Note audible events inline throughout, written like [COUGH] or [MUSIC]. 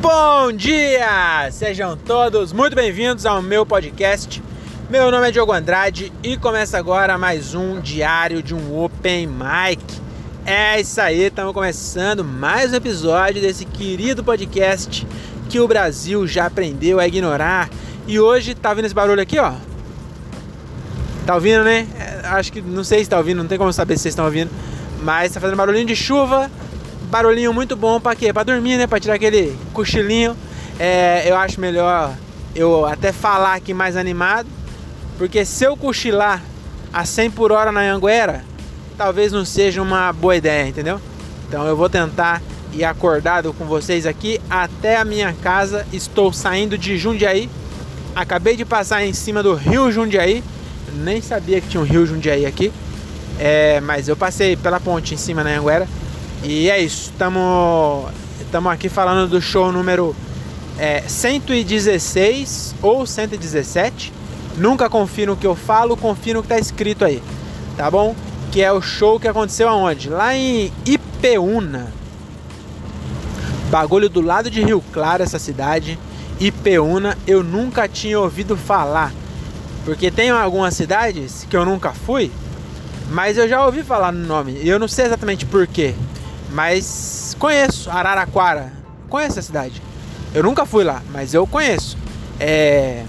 Bom dia! Sejam todos muito bem-vindos ao meu podcast. Meu nome é Diogo Andrade e começa agora mais um diário de um Open Mic. É isso aí, estamos começando mais um episódio desse querido podcast que o Brasil já aprendeu a ignorar. E hoje tá ouvindo esse barulho aqui, ó. Tá ouvindo, né? É, acho que não sei se tá ouvindo, não tem como saber se vocês estão ouvindo, mas tá fazendo barulhinho de chuva barulhinho muito bom para quê? Para dormir, né? Para tirar aquele cochilinho. É, eu acho melhor eu até falar aqui mais animado, porque se eu cochilar a 100 por hora na Anguera, talvez não seja uma boa ideia, entendeu? Então eu vou tentar ir acordado com vocês aqui até a minha casa. Estou saindo de Jundiaí. Acabei de passar em cima do Rio Jundiaí. Nem sabia que tinha um Rio Jundiaí aqui. É, mas eu passei pela ponte em cima na Anguera. E é isso, estamos aqui falando do show número é, 116 ou 117. Nunca confio no que eu falo, confio no que está escrito aí, tá bom? Que é o show que aconteceu aonde? Lá em Ipeúna. Bagulho do lado de Rio Claro, essa cidade. Ipeúna, eu nunca tinha ouvido falar. Porque tem algumas cidades que eu nunca fui, mas eu já ouvi falar no nome. E eu não sei exatamente porquê. Mas conheço Araraquara. Conheço a cidade. Eu nunca fui lá, mas eu conheço. É...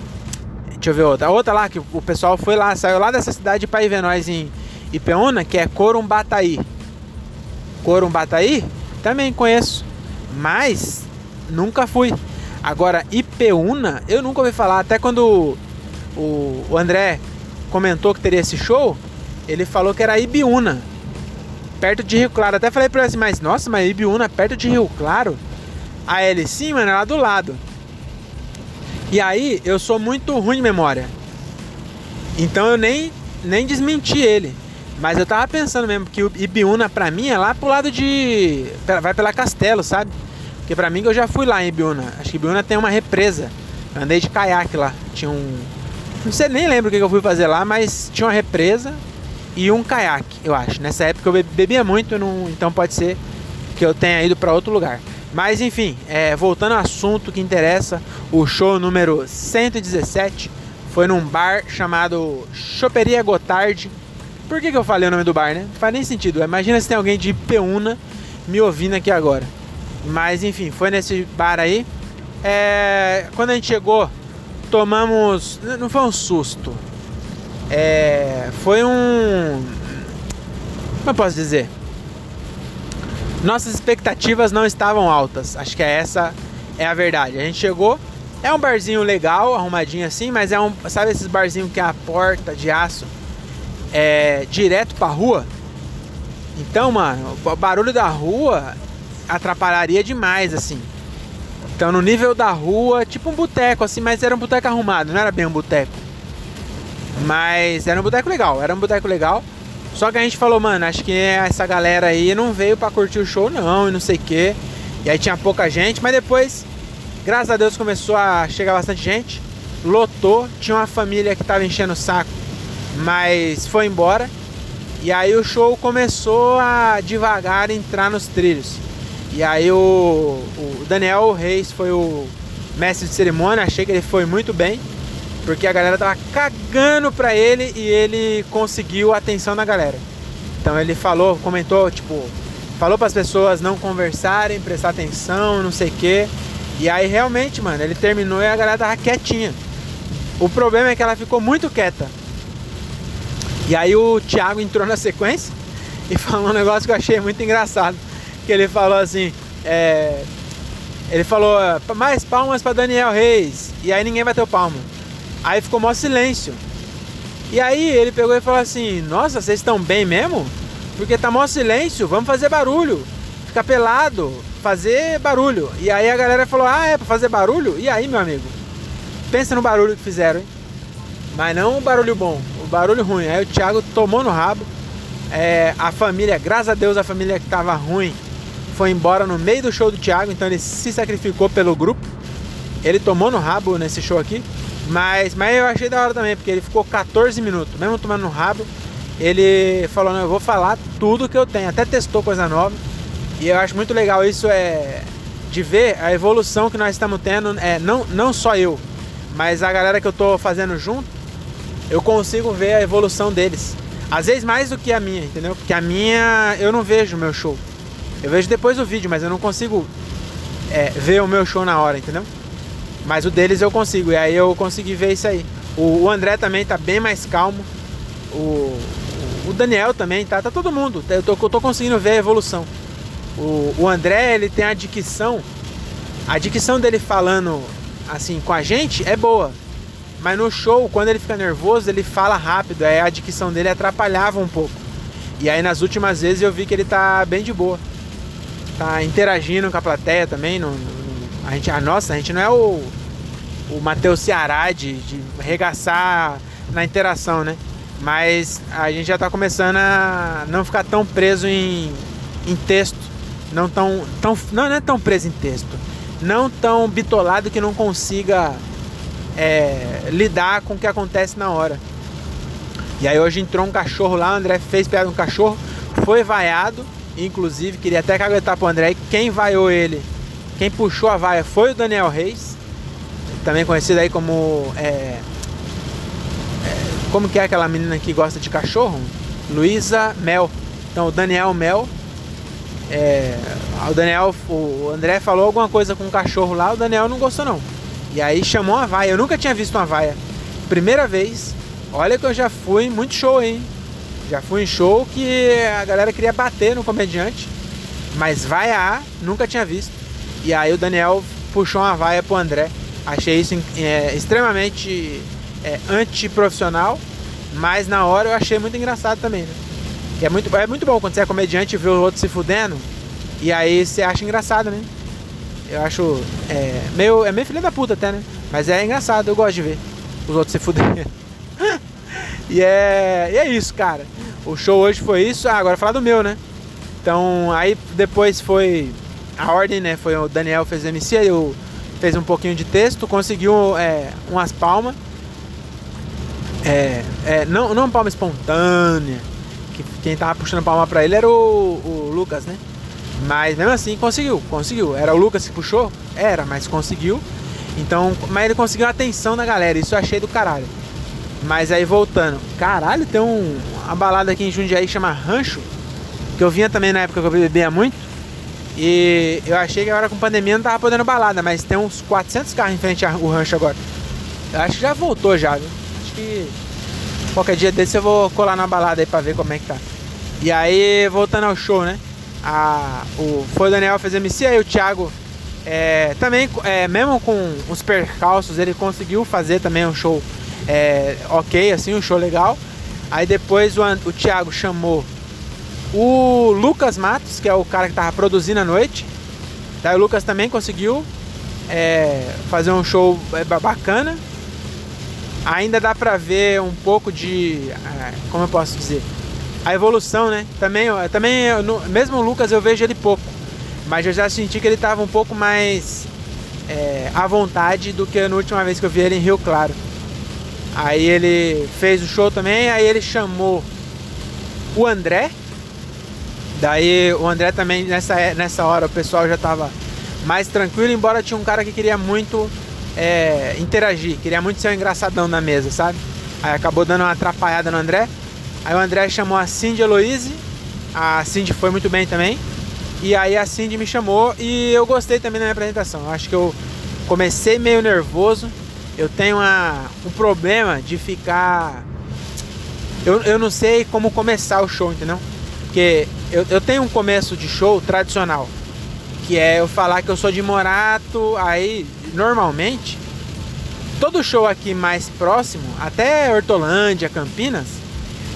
Deixa eu ver outra. Outra lá que o pessoal foi lá, saiu lá dessa cidade para ir ver nós em Ipeúna, que é Corumbataí. Corumbataí também conheço, mas nunca fui. Agora, Ipeúna, eu nunca ouvi falar. Até quando o, o André comentou que teria esse show, ele falou que era Ibiúna perto de Rio Claro. Até falei pra ele assim, mas nossa, mas Ibiúna perto de Rio Claro? Aí ele, sim, mano, é lá do lado. E aí, eu sou muito ruim de memória. Então eu nem, nem desmenti ele. Mas eu tava pensando mesmo que o Ibiúna pra mim é lá pro lado de. Vai pela Castelo, sabe? Porque pra mim eu já fui lá em Ibiúna. Acho que Ibiúna tem uma represa. Eu andei de caiaque lá. Tinha um. Não sei, nem lembro o que eu fui fazer lá, mas tinha uma represa e um caiaque, eu acho. Nessa época eu bebia muito, não, então pode ser que eu tenha ido para outro lugar. Mas enfim, é, voltando ao assunto que interessa, o show número 117 foi num bar chamado Choperia Gotard. Por que, que eu falei o nome do bar, né? Não faz nem sentido. Imagina se tem alguém de Peúna me ouvindo aqui agora. Mas enfim, foi nesse bar aí. É, quando a gente chegou, tomamos. Não foi um susto. É, foi um. Como eu posso dizer? Nossas expectativas não estavam altas. Acho que é essa é a verdade. A gente chegou, é um barzinho legal, arrumadinho assim, mas é um. Sabe esses barzinhos que é a porta de aço é direto pra rua? Então, mano, o barulho da rua atrapalharia demais, assim. Então, no nível da rua, tipo um boteco, assim, mas era um boteco arrumado, não era bem um boteco. Mas era um boteco legal, era um boteco legal. Só que a gente falou, mano, acho que essa galera aí não veio para curtir o show não, e não sei o quê. E aí tinha pouca gente, mas depois, graças a Deus, começou a chegar bastante gente. Lotou, tinha uma família que tava enchendo o saco, mas foi embora. E aí o show começou a devagar entrar nos trilhos. E aí o, o Daniel Reis foi o mestre de cerimônia, achei que ele foi muito bem. Porque a galera tava cagando pra ele e ele conseguiu a atenção da galera. Então ele falou, comentou, tipo, falou para as pessoas não conversarem, prestar atenção, não sei o quê. E aí realmente, mano, ele terminou e a galera tava quietinha. O problema é que ela ficou muito quieta. E aí o Thiago entrou na sequência e [LAUGHS] falou um negócio que eu achei muito engraçado. Que ele falou assim, é, ele falou, mais palmas para Daniel Reis. E aí ninguém bateu palma. Aí ficou mó silêncio. E aí ele pegou e falou assim: Nossa, vocês estão bem mesmo? Porque tá mó silêncio, vamos fazer barulho. Ficar pelado, fazer barulho. E aí a galera falou: Ah, é pra fazer barulho? E aí, meu amigo? Pensa no barulho que fizeram, hein? Mas não o barulho bom, o barulho ruim. Aí o Thiago tomou no rabo. É, a família, graças a Deus, a família que tava ruim foi embora no meio do show do Thiago, então ele se sacrificou pelo grupo. Ele tomou no rabo nesse show aqui. Mas, mas eu achei da hora também, porque ele ficou 14 minutos, mesmo tomando no rabo. Ele falou: Não, eu vou falar tudo que eu tenho. Até testou coisa nova. E eu acho muito legal isso. É, de ver a evolução que nós estamos tendo, é, não, não só eu, mas a galera que eu tô fazendo junto, eu consigo ver a evolução deles. Às vezes mais do que a minha, entendeu? Porque a minha eu não vejo o meu show. Eu vejo depois o vídeo, mas eu não consigo é, ver o meu show na hora, entendeu? Mas o deles eu consigo, e aí eu consegui ver isso aí. O, o André também tá bem mais calmo. O, o Daniel também, tá? Tá todo mundo. Eu tô, eu tô conseguindo ver a evolução. O, o André, ele tem a dicção. A dicção dele falando assim com a gente é boa. Mas no show, quando ele fica nervoso, ele fala rápido. Aí a dicção dele atrapalhava um pouco. E aí nas últimas vezes eu vi que ele tá bem de boa. Tá interagindo com a plateia também. No a gente, a nossa, a gente não é o, o Matheus Ceará de, de na interação, né? Mas a gente já tá começando a não ficar tão preso em, em texto. Não tão, tão. Não, não é tão preso em texto. Não tão bitolado que não consiga é, lidar com o que acontece na hora. E aí hoje entrou um cachorro lá, o André fez piada um cachorro, foi vaiado, inclusive, queria até caguetar pro André, quem vaiou ele, quem puxou a vaia foi o Daniel Reis, também conhecido aí como. É, é, como que é aquela menina que gosta de cachorro? Luísa Mel. Então o Daniel Mel. É, o Daniel, o André falou alguma coisa com o cachorro lá, o Daniel não gostou não. E aí chamou uma vaia. Eu nunca tinha visto uma vaia. Primeira vez. Olha que eu já fui muito show, hein? Já fui em show que a galera queria bater no comediante. Mas vaia nunca tinha visto. E aí o Daniel puxou uma vaia pro André. Achei isso é, extremamente é, antiprofissional. Mas na hora eu achei muito engraçado também, né? É muito, é muito bom quando você é comediante e vê o outro se fudendo. E aí você acha engraçado, né? Eu acho. É meio, é meio filha da puta até, né? Mas é engraçado, eu gosto de ver os outros se fuderem. [LAUGHS] e, é, e é isso, cara. O show hoje foi isso. Ah, agora falar do meu, né? Então, aí depois foi. A ordem, né? Foi o Daniel fez o MC, eu fez um pouquinho de texto, conseguiu é, umas palmas. É, é, não, não palma espontânea. Que, quem tava puxando palma pra ele era o, o Lucas, né? Mas mesmo assim conseguiu, conseguiu. Era o Lucas que puxou? Era, mas conseguiu. Então, mas ele conseguiu a atenção da galera, isso eu achei do caralho. Mas aí voltando, caralho, tem um, uma balada aqui em Jundiaí que chama Rancho, que eu vinha também na época que eu bebia muito. E eu achei que agora com pandemia não tava podendo balada, mas tem uns 400 carros em frente ao rancho agora. Eu acho que já voltou já, viu? Acho que qualquer dia desse eu vou colar na balada aí pra ver como é que tá. E aí, voltando ao show, né? a, o, foi o Daniel fez MC, aí o Thiago é, também, é, mesmo com os percalços, ele conseguiu fazer também um show é, ok, assim, um show legal. Aí depois o, o Thiago chamou o Lucas Matos, que é o cara que tava produzindo a noite. Daí o Lucas também conseguiu é, fazer um show é, bacana. Ainda dá pra ver um pouco de. É, como eu posso dizer? a evolução, né? Também, também mesmo o Lucas eu vejo ele pouco, mas eu já senti que ele estava um pouco mais é, à vontade do que na última vez que eu vi ele em Rio Claro. Aí ele fez o show também, aí ele chamou o André. Daí o André também nessa, nessa hora o pessoal já estava mais tranquilo, embora tinha um cara que queria muito é, interagir, queria muito ser um engraçadão na mesa, sabe? Aí acabou dando uma atrapalhada no André. Aí o André chamou a Cindy Eloise, a Cindy foi muito bem também. E aí a Cindy me chamou e eu gostei também da minha apresentação. Eu acho que eu comecei meio nervoso. Eu tenho uma, um problema de ficar. Eu, eu não sei como começar o show, entendeu? Porque eu, eu tenho um começo de show tradicional. Que é eu falar que eu sou de Morato. Aí, normalmente, todo show aqui mais próximo, até Hortolândia, Campinas,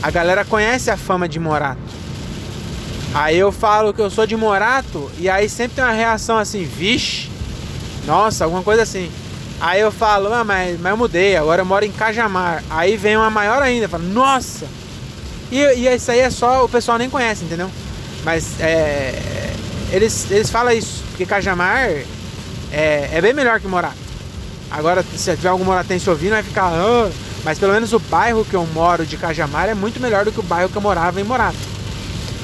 a galera conhece a fama de Morato. Aí eu falo que eu sou de Morato e aí sempre tem uma reação assim, vixe, nossa, alguma coisa assim. Aí eu falo, ah, mas, mas eu mudei, agora eu moro em Cajamar. Aí vem uma maior ainda, fala, nossa! E, e isso aí é só, o pessoal nem conhece, entendeu? Mas é, eles, eles falam isso, porque Cajamar é, é bem melhor que Morato. Agora, se tiver algum moratense ouvindo, vai ficar, ah, mas pelo menos o bairro que eu moro de Cajamar é muito melhor do que o bairro que eu morava em Morato.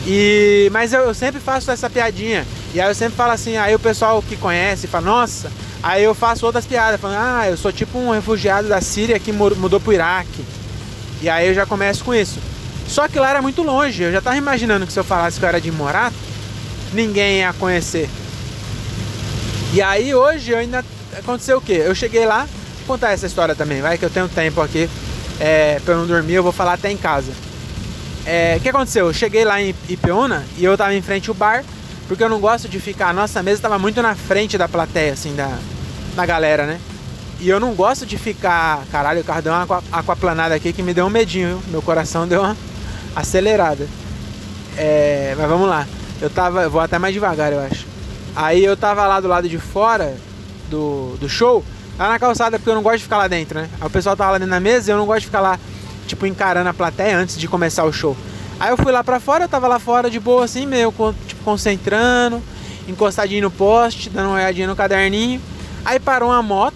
E, mas eu, eu sempre faço essa piadinha E aí eu sempre falo assim, aí o pessoal que conhece fala, nossa, aí eu faço outras piadas, falando, ah, eu sou tipo um refugiado da Síria que mudou pro Iraque. E aí eu já começo com isso. Só que lá era muito longe, eu já tava imaginando que se eu falasse que eu era de Morato, ninguém ia conhecer. E aí hoje ainda aconteceu o quê? Eu cheguei lá, vou contar essa história também, vai que eu tenho tempo aqui é, pra eu não dormir, eu vou falar até em casa. É, o que aconteceu? Eu cheguei lá em Ipeúna e eu tava em frente ao bar, porque eu não gosto de ficar. A nossa mesa tava muito na frente da plateia, assim, da, da galera, né? E eu não gosto de ficar. Caralho, o carro deu uma aquaplanada aqui que me deu um medinho, viu? Meu coração deu uma acelerada. É, mas vamos lá. Eu tava. Eu vou até mais devagar, eu acho. Aí eu tava lá do lado de fora do, do show, lá na calçada, porque eu não gosto de ficar lá dentro, né? Aí o pessoal tava lá dentro da mesa e eu não gosto de ficar lá, tipo, encarando a plateia antes de começar o show. Aí eu fui lá pra fora, eu tava lá fora de boa, assim, meio tipo, concentrando, encostadinho no poste, dando uma olhadinha no caderninho. Aí parou uma moto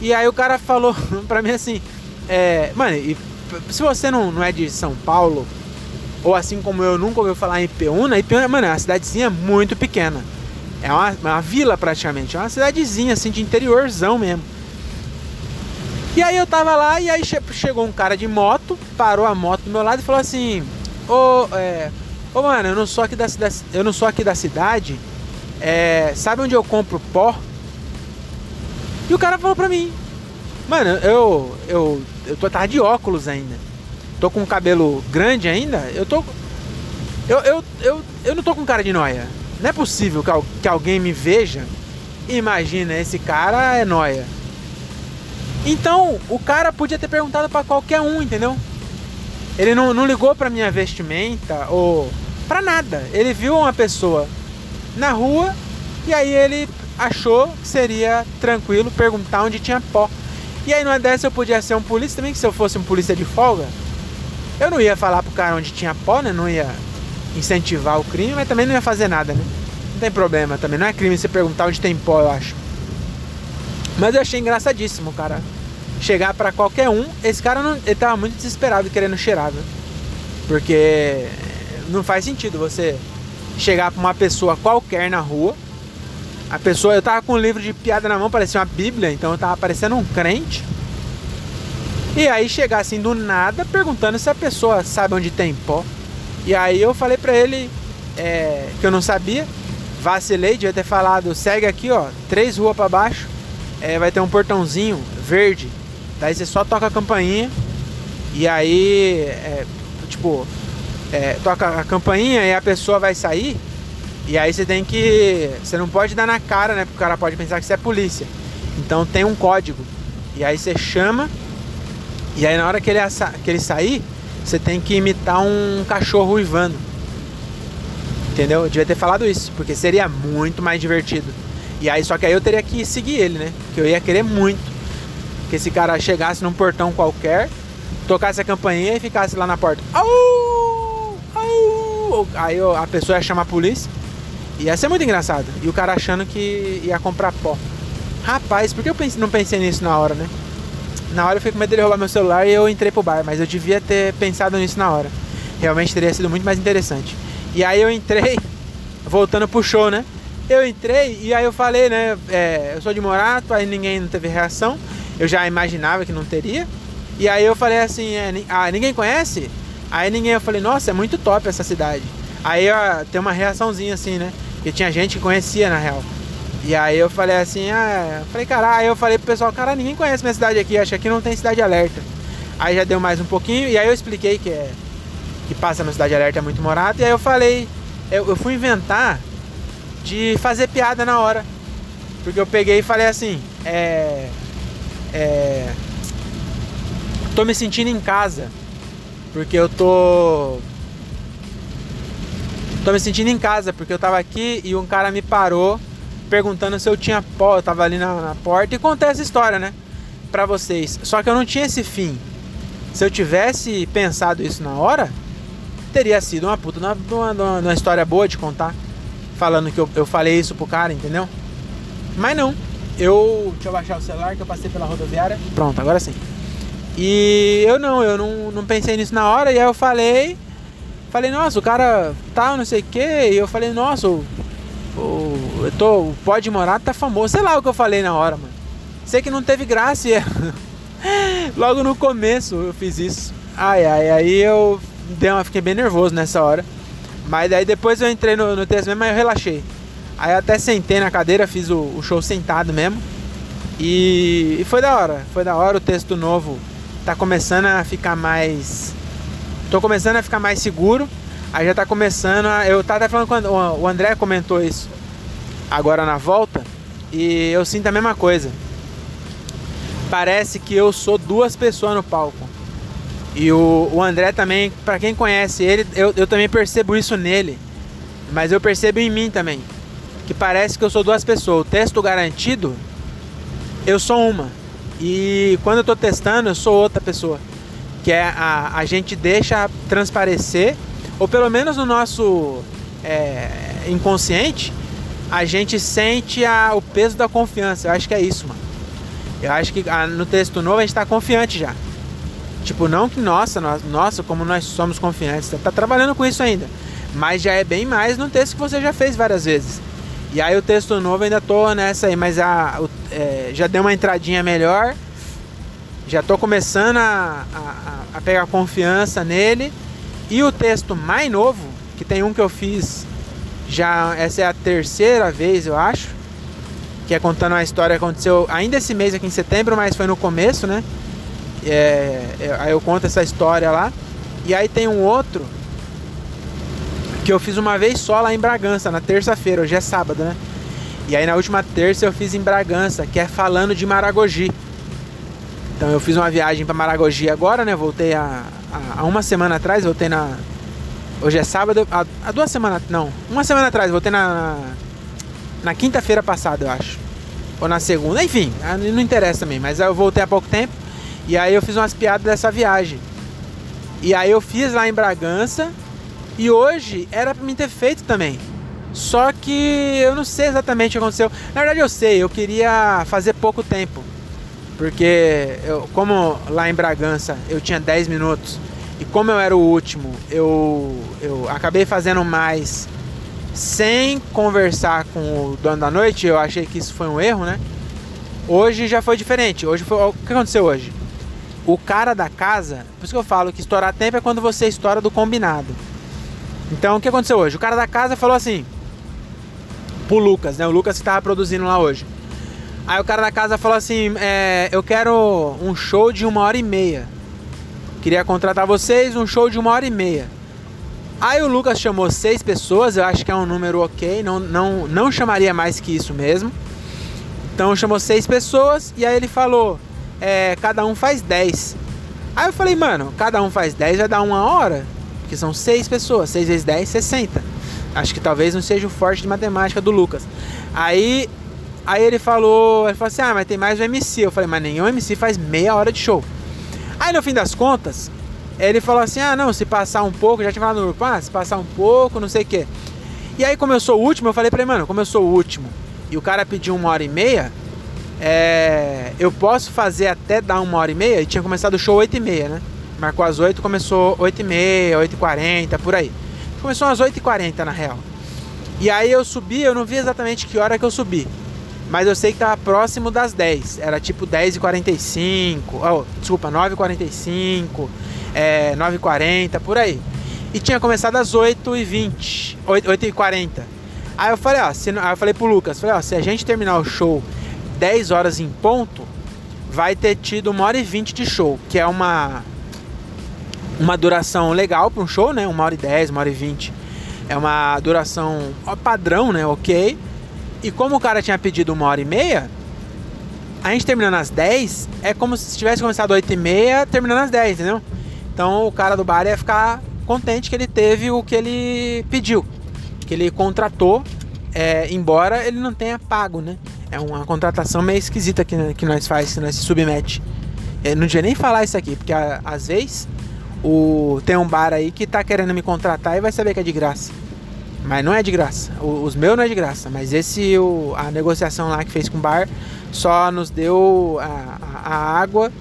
e aí o cara falou [LAUGHS] pra mim assim: é, Mano, e se você não, não é de São Paulo, ou assim como eu nunca ouviu falar em Ipeúna, Ipeúna, mano, é uma cidadezinha muito pequena. É uma, uma vila praticamente, é uma cidadezinha assim de interiorzão mesmo. E aí eu tava lá e aí chegou um cara de moto, parou a moto do meu lado e falou assim: Ô, é, ô mano, eu não sou aqui da cidade, eu não sou aqui da cidade. É, sabe onde eu compro pó? E o cara falou pra mim: Mano, eu eu eu tô tava de óculos ainda. Tô com o cabelo grande ainda. Eu tô eu, eu, eu, eu não tô com cara de noia. Não é possível que, que alguém me veja imagina, esse cara é noia. Então, o cara podia ter perguntado para qualquer um, entendeu? Ele não, não ligou para minha vestimenta ou para nada. Ele viu uma pessoa na rua e aí ele achou que seria tranquilo perguntar onde tinha pó. E aí numa dessa eu podia ser um polícia também, que se eu fosse um polícia de folga, eu não ia falar pro cara onde tinha pó, né? Não ia incentivar o crime, mas também não ia fazer nada, né? Não tem problema também. Não é crime você perguntar onde tem pó, eu acho. Mas eu achei engraçadíssimo, cara. Chegar para qualquer um. Esse cara não, ele tava muito desesperado querendo cheirar, viu? Porque não faz sentido você chegar pra uma pessoa qualquer na rua. A pessoa, eu tava com um livro de piada na mão, parecia uma bíblia, então eu tava parecendo um crente. E aí chegar assim do nada perguntando se a pessoa sabe onde tem pó. E aí eu falei pra ele é, que eu não sabia. Vacilei, devia ter falado, segue aqui, ó, três ruas para baixo. É, vai ter um portãozinho verde. Daí você só toca a campainha. E aí, é, tipo, é, toca a campainha e a pessoa vai sair. E aí você tem que. Você não pode dar na cara, né? Porque o cara pode pensar que você é polícia. Então tem um código. E aí você chama. E aí na hora que ele, que ele sair, você tem que imitar um cachorro uivando. Entendeu? Eu devia ter falado isso, porque seria muito mais divertido. E aí, só que aí eu teria que seguir ele, né? Que eu ia querer muito. Que esse cara chegasse num portão qualquer, tocasse a campainha e ficasse lá na porta. Au! Au! Aí a pessoa ia chamar a polícia. Ia ser muito engraçado. E o cara achando que ia comprar pó. Rapaz, por que eu não pensei nisso na hora, né? Na hora eu fiquei com medo dele roubar meu celular e eu entrei pro bar, mas eu devia ter pensado nisso na hora. Realmente teria sido muito mais interessante. E aí eu entrei, [LAUGHS] voltando pro show, né? Eu entrei e aí eu falei, né? É, eu sou de Morato, aí ninguém não teve reação. Eu já imaginava que não teria. E aí eu falei assim, é, ah, ninguém conhece? Aí ninguém, eu falei, nossa, é muito top essa cidade. Aí ó, tem uma reaçãozinha assim, né? Porque tinha gente que conhecia na real. E aí eu falei assim, ah, eu falei, caralho, aí eu falei pro pessoal, cara, ninguém conhece minha cidade aqui, acho que aqui não tem cidade alerta. Aí já deu mais um pouquinho, e aí eu expliquei que é que passa no Cidade Alerta é muito morado, e aí eu falei, eu, eu fui inventar de fazer piada na hora. Porque eu peguei e falei assim, é. É. Tô me sentindo em casa. Porque eu tô. Tô me sentindo em casa, porque eu tava aqui e um cara me parou perguntando se eu tinha pó, eu tava ali na, na porta e contei essa história, né? Pra vocês. Só que eu não tinha esse fim. Se eu tivesse pensado isso na hora, teria sido uma puta, uma, uma, uma história boa de contar. Falando que eu, eu falei isso pro cara, entendeu? Mas não. Eu. Deixa eu baixar o celular que eu passei pela rodoviária. Pronto, agora sim. E eu não, eu não, não pensei nisso na hora. E aí eu falei. Falei, nossa, o cara tá, não sei o que. E eu falei, nossa, O, eu tô, o Pode Morar tá famoso. Sei lá o que eu falei na hora, mano. Sei que não teve graça [LAUGHS] e. Logo no começo eu fiz isso. Ai, ai, aí eu dei uma, fiquei bem nervoso nessa hora. Mas daí depois eu entrei no, no texto mesmo, mas eu relaxei. Aí eu até sentei na cadeira, fiz o, o show sentado mesmo. E, e, foi da hora, foi da hora o texto novo. Tá começando a ficar mais. Tô começando a ficar mais seguro. Aí já tá começando a. Eu tava até falando quando o André comentou isso agora na volta. E eu sinto a mesma coisa. Parece que eu sou duas pessoas no palco. E o, o André também, para quem conhece ele, eu, eu também percebo isso nele. Mas eu percebo em mim também. Que parece que eu sou duas pessoas. O texto garantido, eu sou uma. E quando eu tô testando, eu sou outra pessoa. Que é a, a gente deixa transparecer, ou pelo menos no nosso é, inconsciente, a gente sente a, o peso da confiança. Eu acho que é isso, mano. Eu acho que a, no texto novo a gente tá confiante já. Tipo, não que nossa, nossa, como nós somos confiantes, tá, tá trabalhando com isso ainda. Mas já é bem mais no texto que você já fez várias vezes. E aí o texto novo ainda tô nessa aí, mas a, o, é, já deu uma entradinha melhor. Já tô começando a, a, a, pegar confiança nele. E o texto mais novo, que tem um que eu fiz já, essa é a terceira vez, eu acho. Que é contando uma história que aconteceu ainda esse mês aqui em setembro, mas foi no começo, né? É, é, aí eu conto essa história lá. E aí tem um outro que eu fiz uma vez só lá em Bragança, na terça-feira, hoje é sábado, né? E aí na última terça eu fiz em Bragança, que é falando de Maragogi. Então eu fiz uma viagem para Maragogi agora, né? Voltei há, há, uma semana atrás, voltei na. Hoje é sábado, há, há duas semanas. Não, uma semana atrás, voltei na. Na, quinta-feira passada, eu acho. Ou na segunda, enfim, ah, não interessa também, mas eu voltei há pouco tempo. E aí eu fiz umas piadas dessa viagem. E aí eu fiz lá em Bragança. E hoje era pra mim ter feito também. Só que eu não sei exatamente o que aconteceu. Na verdade eu sei, eu queria fazer pouco tempo. Porque eu, como lá em Bragança eu tinha 10 minutos. E como eu era o último, eu, eu acabei fazendo mais sem conversar com o dono da noite. Eu achei que isso foi um erro, né? Hoje já foi diferente. Hoje foi. O que aconteceu hoje? o cara da casa, por isso que eu falo que estourar tempo é quando você estoura do combinado. Então o que aconteceu hoje? O cara da casa falou assim pro Lucas, né? O Lucas que tava produzindo lá hoje. Aí o cara da casa falou assim: é, Eu quero um show de uma hora e meia. Queria contratar vocês, um show de uma hora e meia. Aí o Lucas chamou seis pessoas, eu acho que é um número ok, não, não, não chamaria mais que isso mesmo. Então chamou seis pessoas e aí ele falou: é, cada um faz 10. Aí eu falei, mano, cada um faz 10 vai dar uma hora. Porque são 6 pessoas, 6 vezes 10, 60. Acho que talvez não seja o forte de matemática do Lucas. Aí, aí ele falou, ele falou assim, ah, mas tem mais o MC. Eu falei, mas nenhum MC faz meia hora de show. Aí no fim das contas, ele falou assim, ah, não, se passar um pouco, já tinha falado no grupo, ah, se passar um pouco, não sei o quê. E aí sou o último, eu falei pra ele, mano, como eu sou o último, e o cara pediu uma hora e meia, é, eu posso fazer até dar uma hora e meia. E tinha começado o show 8 e meia, né? Marcou às 8, começou 8 e meia, 8 e 40, por aí. Começou às 8 e 40 na real. E aí eu subi, eu não vi exatamente que hora que eu subi. Mas eu sei que tava próximo das 10. Era tipo 10 e 45. Oh, desculpa, 9 e 45. É, 9 e 40, por aí. E tinha começado às 8 e 20. 8, 8 e 40. Aí eu falei, ó, se, aí eu falei pro Lucas, falei, ó, se a gente terminar o show 10 horas em ponto, vai ter tido uma hora e vinte de show, que é uma uma duração legal para um show, né? Uma hora e dez, uma hora e vinte. É uma duração padrão, né? Ok. E como o cara tinha pedido uma hora e meia, a gente terminando às 10 é como se tivesse começado às 8 e meia, terminando às 10, entendeu? Então o cara do bar ia ficar contente que ele teve o que ele pediu, que ele contratou, é, embora ele não tenha pago, né? É uma contratação meio esquisita que, que nós faz, que nós se submete. Eu não devia nem falar isso aqui, porque às vezes o, tem um bar aí que tá querendo me contratar e vai saber que é de graça. Mas não é de graça. O, os meus não é de graça. Mas esse, o, a negociação lá que fez com o bar só nos deu a, a, a água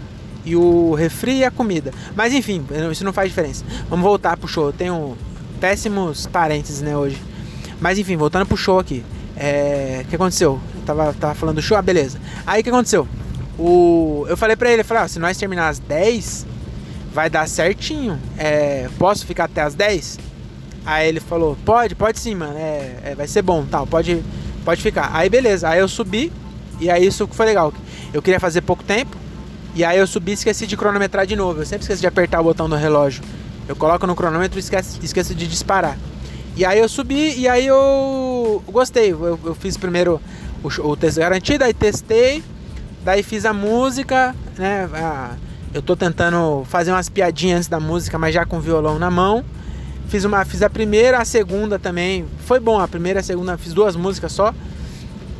e o refri e a comida. Mas enfim, isso não faz diferença. Vamos voltar pro show. Eu tenho péssimos parênteses, né, hoje. Mas enfim, voltando pro show aqui. É, o que aconteceu? Eu tava, tava falando do show, ah, beleza. Aí o que aconteceu? O, eu falei pra ele, eu falei, ah, se nós terminar às 10, vai dar certinho. É, posso ficar até às 10? Aí ele falou, pode, pode sim, mano. É, é, vai ser bom, tal, pode, pode ficar. Aí beleza, aí eu subi e aí isso foi legal. Eu queria fazer pouco tempo. E aí eu subi e esqueci de cronometrar de novo. Eu sempre esqueço de apertar o botão do relógio. Eu coloco no cronômetro e esqueço, esqueço de disparar. E aí eu subi e aí eu gostei. Eu, eu fiz primeiro o, o teste garantido, aí testei. Daí fiz a música, né? Eu tô tentando fazer umas piadinhas antes da música, mas já com o violão na mão. Fiz uma, fiz a primeira, a segunda também. Foi bom, a primeira a segunda, fiz duas músicas só.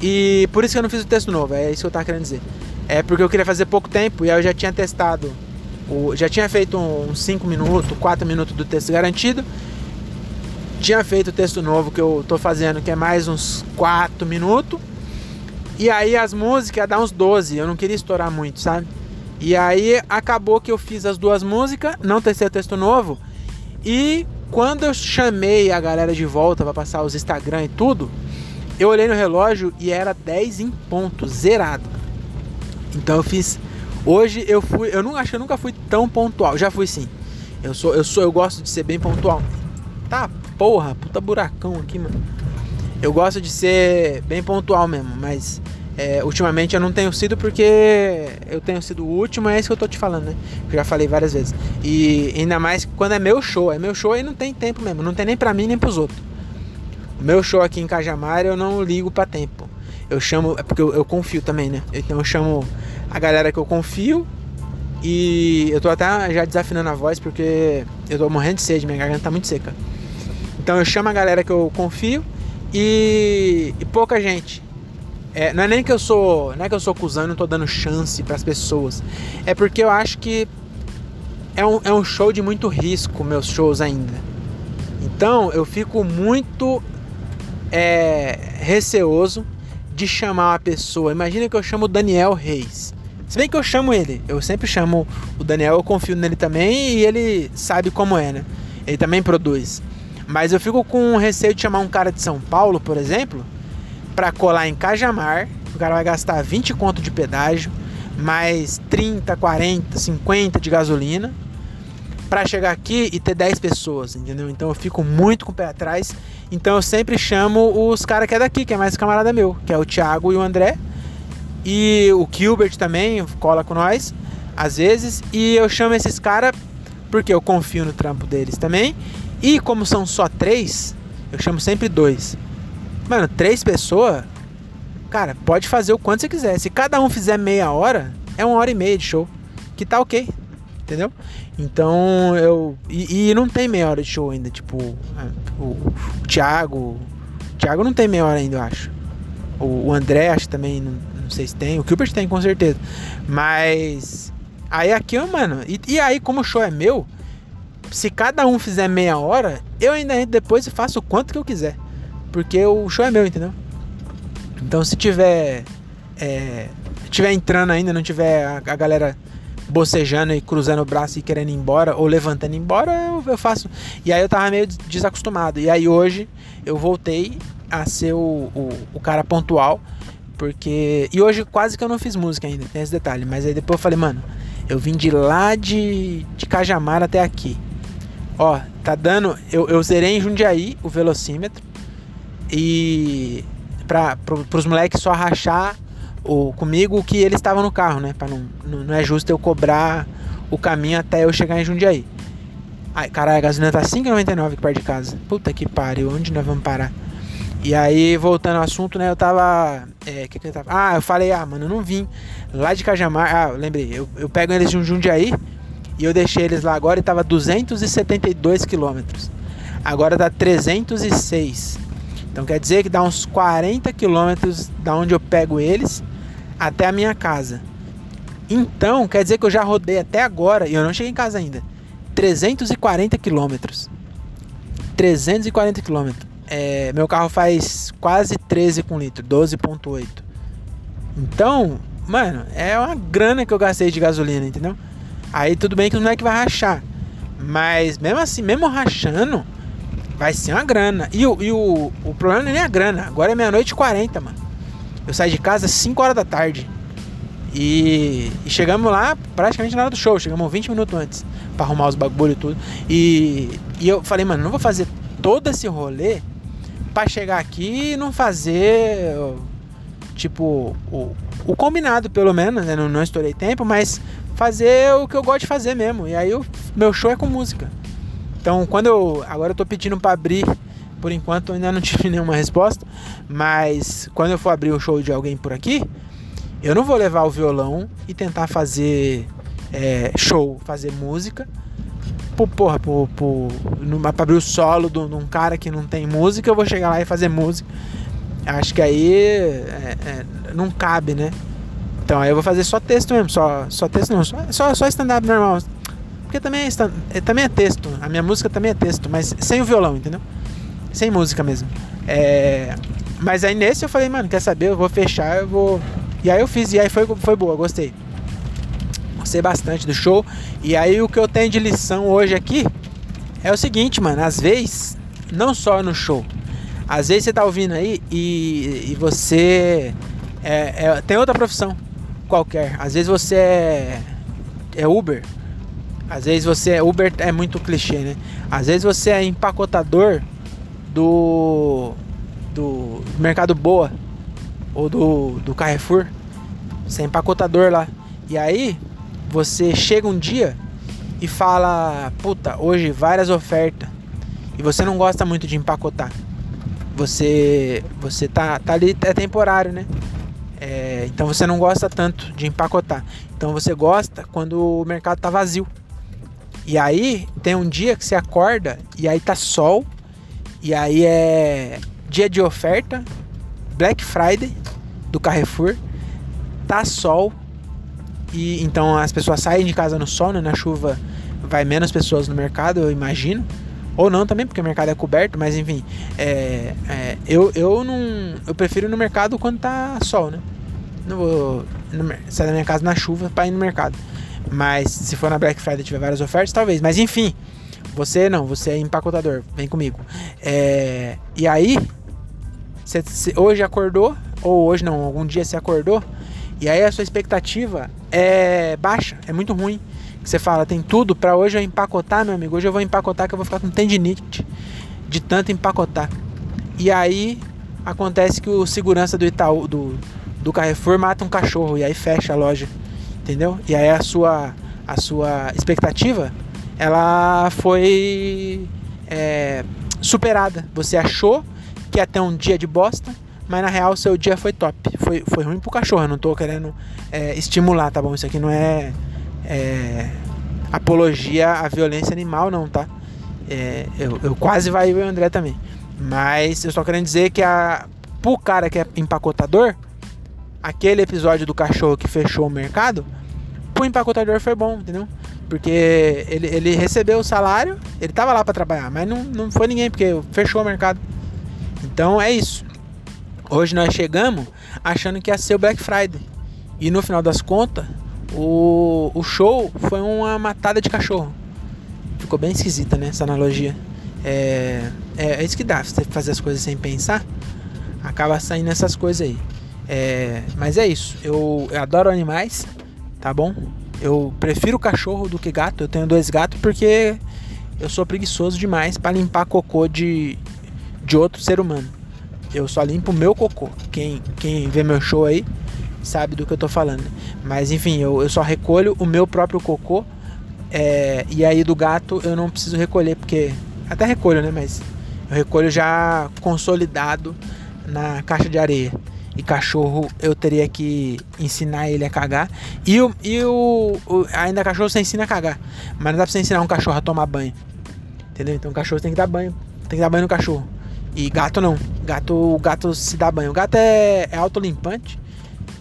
E por isso que eu não fiz o texto novo, é isso que eu tava querendo dizer. É porque eu queria fazer pouco tempo e aí eu já tinha testado. O, já tinha feito uns 5 minutos, 4 minutos do texto garantido. Tinha feito o texto novo que eu tô fazendo, que é mais uns 4 minutos. E aí as músicas dar uns 12, eu não queria estourar muito, sabe? E aí acabou que eu fiz as duas músicas, não testei o texto novo. E quando eu chamei a galera de volta para passar os Instagram e tudo, eu olhei no relógio e era 10 em ponto, zerado. Então eu fiz. Hoje eu fui. Eu não acho que eu nunca fui tão pontual. Já fui sim. Eu sou, eu sou, eu gosto de ser bem pontual. Tá, porra, puta buracão aqui, mano. Eu gosto de ser bem pontual mesmo, mas é, ultimamente eu não tenho sido porque eu tenho sido o último, é isso que eu tô te falando, né? Eu já falei várias vezes. E ainda mais quando é meu show, é meu show e não tem tempo mesmo, não tem nem pra mim nem pros outros. O meu show aqui em Cajamar eu não ligo pra tempo. Eu chamo, é porque eu, eu confio também, né? Então eu chamo a galera que eu confio e eu tô até já desafinando a voz porque eu tô morrendo de sede, minha garganta tá muito seca. Então eu chamo a galera que eu confio e, e pouca gente. É, não é nem que eu sou, não é que eu sou cuzão, não tô dando chance para as pessoas. É porque eu acho que é um, é um show de muito risco, meus shows ainda. Então eu fico muito é, receoso de chamar uma pessoa. Imagina que eu chamo o Daniel Reis. Se bem que eu chamo ele, eu sempre chamo o Daniel, eu confio nele também e ele sabe como é, né? Ele também produz. Mas eu fico com receio de chamar um cara de São Paulo, por exemplo, para colar em Cajamar. O cara vai gastar 20 conto de pedágio, mais 30, 40, 50 de gasolina para chegar aqui e ter 10 pessoas, entendeu? Então eu fico muito com o pé atrás. Então eu sempre chamo os caras que é daqui, que é mais camarada meu, que é o Thiago e o André. E o Gilbert também cola com nós, às vezes. E eu chamo esses caras porque eu confio no trampo deles também. E como são só três, eu chamo sempre dois. Mano, três pessoas, cara, pode fazer o quanto você quiser. Se cada um fizer meia hora, é uma hora e meia de show. Que tá ok, entendeu? Então eu. E, e, não tem meia hora de show ainda, tipo. O, o Thiago. O Thiago não tem meia hora ainda, eu acho. O, o André, acho também. Não, não sei se tem. O Gilbert tem, com certeza. Mas. Aí aqui, mano. E, e aí, como o show é meu, se cada um fizer meia hora, eu ainda entro depois e faço o quanto que eu quiser. Porque o show é meu, entendeu? Então se tiver. É, tiver entrando ainda, não tiver a, a galera bocejando e cruzando o braço e querendo ir embora, ou levantando embora, eu, eu, faço. E aí eu tava meio desacostumado. E aí hoje eu voltei a ser o, o, o, cara pontual. Porque. E hoje quase que eu não fiz música ainda, tem esse detalhe. Mas aí depois eu falei, mano, eu vim de lá de, de Cajamar até aqui. Ó, tá dando. Eu, eu zerei em Jundiaí o velocímetro. E. Pra, pro, pros moleques só rachar o, comigo o que eles estavam no carro, né? Pra não, não, não, é justo eu cobrar o caminho até eu chegar em Jundiaí. Ai, caralho, a gasolina tá 5,99 aqui perto de casa. Puta que pariu, onde nós vamos parar? E aí, voltando ao assunto, né? Eu tava. É, que que eu tava? Ah, eu falei, ah, mano, eu não vim lá de Cajamar. Ah, eu lembrei, eu, eu pego eles de um Jundiaí e eu deixei eles lá agora e tava 272 quilômetros. Agora tá 306. Então quer dizer que dá uns 40 quilômetros da onde eu pego eles até a minha casa. Então, quer dizer que eu já rodei até agora e eu não cheguei em casa ainda. 340 quilômetros. 340 quilômetros. É, meu carro faz quase 13 com litro, 12.8. Então, mano, é uma grana que eu gastei de gasolina, entendeu? Aí tudo bem que não é que vai rachar. Mas mesmo assim, mesmo rachando, vai ser uma grana. E, o, e o, o problema não é nem a grana. Agora é meia-noite e 40, mano. Eu saí de casa às 5 horas da tarde. E, e, chegamos lá praticamente na hora do show. Chegamos 20 minutos antes para arrumar os bagulho e tudo. E, e eu falei, mano, não vou fazer todo esse rolê para chegar aqui e não fazer tipo o, o combinado pelo menos, né? Não, não estourei tempo, mas fazer o que eu gosto de fazer mesmo. E aí o meu show é com música. Então quando eu. Agora eu tô pedindo para abrir. Por enquanto ainda não [LAUGHS] tive nenhuma resposta. Mas quando eu for abrir o show de alguém por aqui, eu não vou levar o violão e tentar fazer é, show, fazer música. Por, porra, por, por, pra abrir o solo de um cara que não tem música, eu vou chegar lá e fazer música. Acho que aí é, é, não cabe, né? Então aí eu vou fazer só texto mesmo, só, só texto não, só, só stand-up normal. Porque também é, é, também é texto, a minha música também é texto, mas sem o violão, entendeu? Sem música mesmo. É, mas aí nesse eu falei, mano, quer saber? Eu vou fechar, eu vou. E aí eu fiz, e aí foi, foi boa, gostei. Gostei bastante do show. E aí o que eu tenho de lição hoje aqui é o seguinte, mano, às vezes, não só no show, às vezes você tá ouvindo aí e, e você é, é, tem outra profissão qualquer. Às vezes você é, é Uber. Às vezes você é Uber é muito clichê, né? Às vezes você é empacotador do do Mercado Boa ou do, do Carrefour. Você é empacotador lá. E aí você chega um dia e fala, puta, hoje várias ofertas. E você não gosta muito de empacotar você você tá, tá ali é temporário, né? É, então você não gosta tanto de empacotar. Então você gosta quando o mercado tá vazio. E aí tem um dia que você acorda e aí tá sol e aí é dia de oferta, Black Friday do Carrefour, tá sol e então as pessoas saem de casa no sol, né? na chuva vai menos pessoas no mercado, eu imagino. Ou não também, porque o mercado é coberto, mas enfim. É, é, eu, eu não. Eu prefiro ir no mercado quando tá sol, né? Não vou sair da minha casa na chuva para ir no mercado. Mas se for na Black Friday tiver várias ofertas, talvez. Mas enfim, você não, você é empacotador, vem comigo. É, e aí, hoje acordou, ou hoje não, algum dia você acordou, e aí a sua expectativa é baixa, é muito ruim você fala, tem tudo para hoje eu empacotar, meu amigo. Hoje eu vou empacotar que eu vou ficar com tendinite de tanto empacotar. E aí acontece que o segurança do Itaú, do, do Carrefour mata um cachorro e aí fecha a loja, entendeu? E aí a sua a sua expectativa ela foi é, superada. Você achou que ia ter um dia de bosta, mas na real seu dia foi top. Foi, foi ruim pro cachorro. Eu não tô querendo é, estimular, tá bom? Isso aqui não é é, apologia à violência animal, não, tá? É, eu, eu, quase vai o André também. Mas eu só querendo dizer que a, pro cara que é empacotador, aquele episódio do cachorro que fechou o mercado, pro empacotador foi bom, entendeu? Porque ele, ele recebeu o salário, ele tava lá para trabalhar, mas não, não foi ninguém, porque fechou o mercado. Então é isso. Hoje nós chegamos achando que ia ser o Black Friday. E no final das contas, o, o show foi uma matada de cachorro. Ficou bem esquisita, né? Essa analogia. É, é, é isso que dá, você fazer as coisas sem pensar, acaba saindo essas coisas aí. É, mas é isso, eu, eu adoro animais, tá bom? Eu prefiro cachorro do que gato. Eu tenho dois gatos porque eu sou preguiçoso demais para limpar cocô de, de outro ser humano. Eu só limpo o meu cocô. Quem, quem vê meu show aí sabe do que eu tô falando. Mas enfim, eu, eu só recolho o meu próprio cocô. É, e aí do gato eu não preciso recolher, porque. Até recolho, né? Mas eu recolho já consolidado na caixa de areia. E cachorro eu teria que ensinar ele a cagar. E, o, e o, o ainda cachorro você ensina a cagar. Mas não dá pra você ensinar um cachorro a tomar banho. Entendeu? Então o cachorro tem que dar banho. Tem que dar banho no cachorro. E gato não. Gato, o gato se dá banho. O gato é, é autolimpante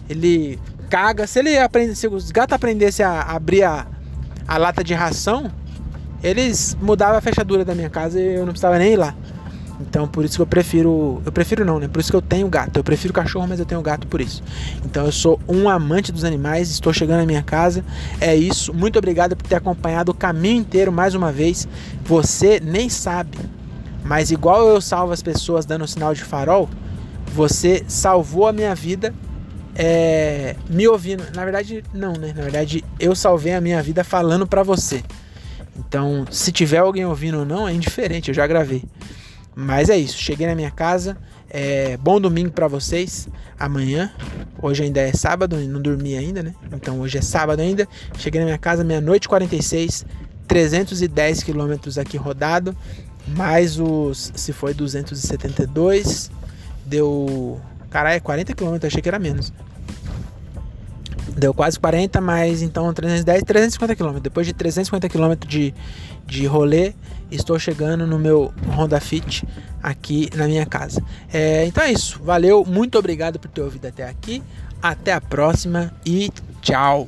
ele caga. Se ele aprende, se os gatos aprendessem a abrir a, a lata de ração, eles mudavam a fechadura da minha casa e eu não precisava nem ir lá. Então por isso que eu prefiro. Eu prefiro não, né? Por isso que eu tenho gato. Eu prefiro cachorro, mas eu tenho gato por isso. Então eu sou um amante dos animais, estou chegando na minha casa. É isso. Muito obrigado por ter acompanhado o caminho inteiro mais uma vez. Você nem sabe. Mas igual eu salvo as pessoas dando sinal de farol, você salvou a minha vida é, me ouvindo. Na verdade, não, né? Na verdade, eu salvei a minha vida falando para você. Então, se tiver alguém ouvindo ou não, é indiferente, eu já gravei. Mas é isso, cheguei na minha casa. É, bom domingo para vocês. Amanhã, hoje ainda é sábado, não dormi ainda, né? Então hoje é sábado ainda. Cheguei na minha casa meia-noite 46, 310 quilômetros aqui rodado, mais os se foi 272, deu, caralho, 40 quilômetros, achei que era menos. Deu quase 40, mas então 310, 350 km. Depois de 350 km de, de rolê, estou chegando no meu Honda Fit aqui na minha casa. É, então é isso. Valeu, muito obrigado por ter ouvido até aqui. Até a próxima e tchau.